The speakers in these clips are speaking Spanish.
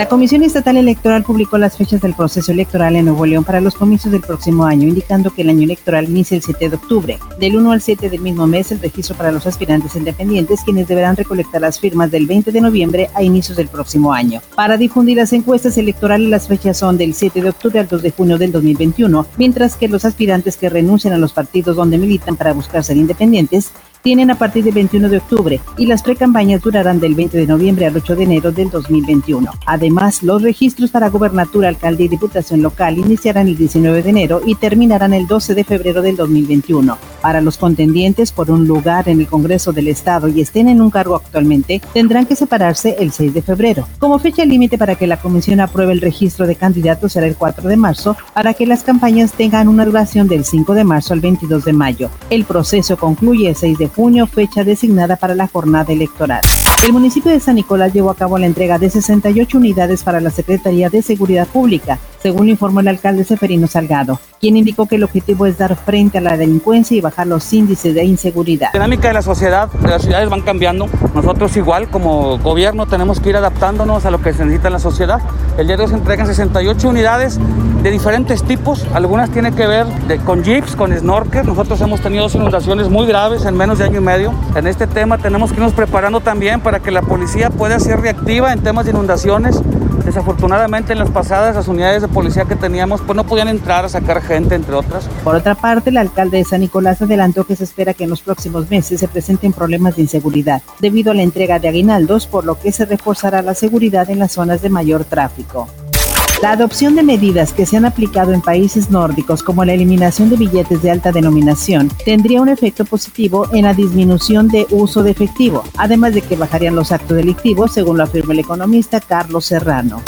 La Comisión Estatal Electoral publicó las fechas del proceso electoral en Nuevo León para los comicios del próximo año, indicando que el año electoral inicia el 7 de octubre. Del 1 al 7 del mismo mes, el registro para los aspirantes independientes, quienes deberán recolectar las firmas del 20 de noviembre a inicios del próximo año. Para difundir las encuestas electorales, las fechas son del 7 de octubre al 2 de junio del 2021, mientras que los aspirantes que renuncian a los partidos donde militan para buscar ser independientes tienen a partir del 21 de octubre y las precampañas durarán del 20 de noviembre al 8 de enero del 2021. Además, los registros para gobernatura, alcalde y diputación local iniciarán el 19 de enero y terminarán el 12 de febrero del 2021. Para los contendientes por un lugar en el Congreso del Estado y estén en un cargo actualmente, tendrán que separarse el 6 de febrero. Como fecha límite para que la comisión apruebe el registro de candidatos será el 4 de marzo, para que las campañas tengan una duración del 5 de marzo al 22 de mayo. El proceso concluye el 6 de junio, fecha designada para la jornada electoral. El municipio de San Nicolás llevó a cabo la entrega de 68 unidades para la Secretaría de Seguridad Pública, según informó el alcalde Seferino Salgado, quien indicó que el objetivo es dar frente a la delincuencia y bajar los índices de inseguridad. La dinámica de la sociedad, de las ciudades van cambiando. Nosotros igual como gobierno tenemos que ir adaptándonos a lo que se necesita en la sociedad. El día de hoy se entregan 68 unidades de diferentes tipos. Algunas tienen que ver con jeeps, con snorkel. Nosotros hemos tenido inundaciones muy graves en menos de año y medio. En este tema tenemos que irnos preparando también para que la policía pueda ser reactiva en temas de inundaciones. Desafortunadamente en las pasadas las unidades de policía que teníamos pues no podían entrar a sacar gente, entre otras. Por otra parte, el alcalde de San Nicolás adelantó que se espera que en los próximos meses se presenten problemas de inseguridad debido a la entrega de aguinaldos, por lo que se reforzará la seguridad en las zonas de mayor tráfico. La adopción de medidas que se han aplicado en países nórdicos como la eliminación de billetes de alta denominación tendría un efecto positivo en la disminución de uso de efectivo, además de que bajarían los actos delictivos, según lo afirma el economista Carlos Serrano.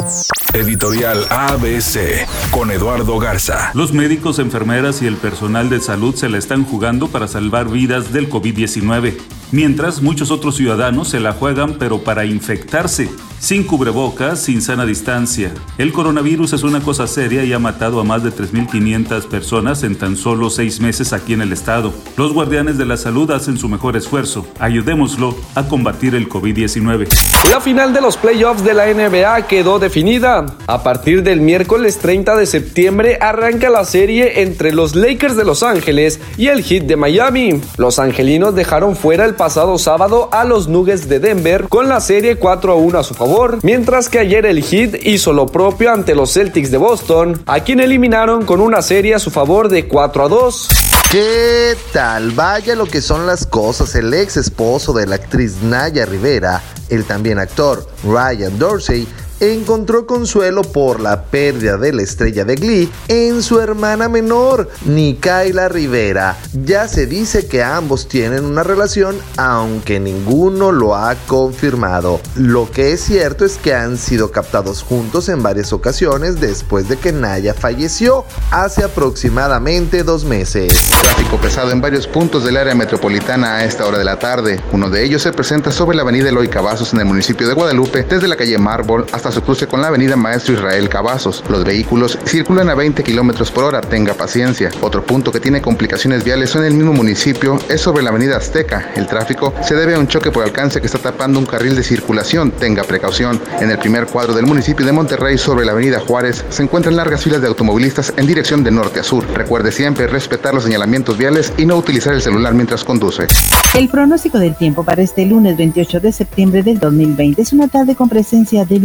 Editorial ABC con Eduardo Garza. Los médicos, enfermeras y el personal de salud se la están jugando para salvar vidas del COVID-19 mientras muchos otros ciudadanos se la juegan pero para infectarse, sin cubrebocas, sin sana distancia. El coronavirus es una cosa seria y ha matado a más de 3.500 personas en tan solo seis meses aquí en el estado. Los guardianes de la salud hacen su mejor esfuerzo. Ayudémoslo a combatir el COVID-19. La final de los playoffs de la NBA quedó definida. A partir del miércoles 30 de septiembre arranca la serie entre los Lakers de Los Ángeles y el Heat de Miami. Los angelinos dejaron fuera el pasado sábado a los Nuggets de Denver con la serie 4 a 1 a su favor, mientras que ayer el Heat hizo lo propio ante los Celtics de Boston, a quien eliminaron con una serie a su favor de 4 a 2. ¿Qué tal? Vaya lo que son las cosas. El ex esposo de la actriz Naya Rivera, el también actor Ryan Dorsey, encontró consuelo por la pérdida de la estrella de Glee en su hermana menor, Nikaila Rivera. Ya se dice que ambos tienen una relación, aunque ninguno lo ha confirmado. Lo que es cierto es que han sido captados juntos en varias ocasiones después de que Naya falleció hace aproximadamente dos meses. Tráfico pesado en varios puntos del área metropolitana a esta hora de la tarde. Uno de ellos se presenta sobre la avenida Eloy Cavazos en el municipio de Guadalupe, desde la calle Mármol hasta su cruce con la avenida Maestro Israel Cavazos. Los vehículos circulan a 20 kilómetros por hora, tenga paciencia. Otro punto que tiene complicaciones viales en el mismo municipio es sobre la avenida Azteca. El tráfico se debe a un choque por alcance que está tapando un carril de circulación, tenga precaución. En el primer cuadro del municipio de Monterrey, sobre la avenida Juárez, se encuentran largas filas de automovilistas en dirección de norte a sur. Recuerde siempre respetar los señalamientos viales y no utilizar el celular mientras conduce. El pronóstico del tiempo para este lunes 28 de septiembre del 2020 es una tarde con presencia de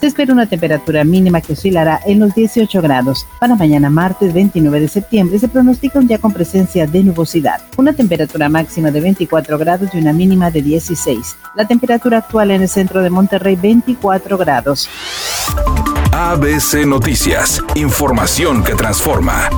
se espera una temperatura mínima que oscilará en los 18 grados. Para mañana martes 29 de septiembre se pronostica un día con presencia de nubosidad, una temperatura máxima de 24 grados y una mínima de 16. La temperatura actual en el centro de Monterrey 24 grados. ABC Noticias, información que transforma.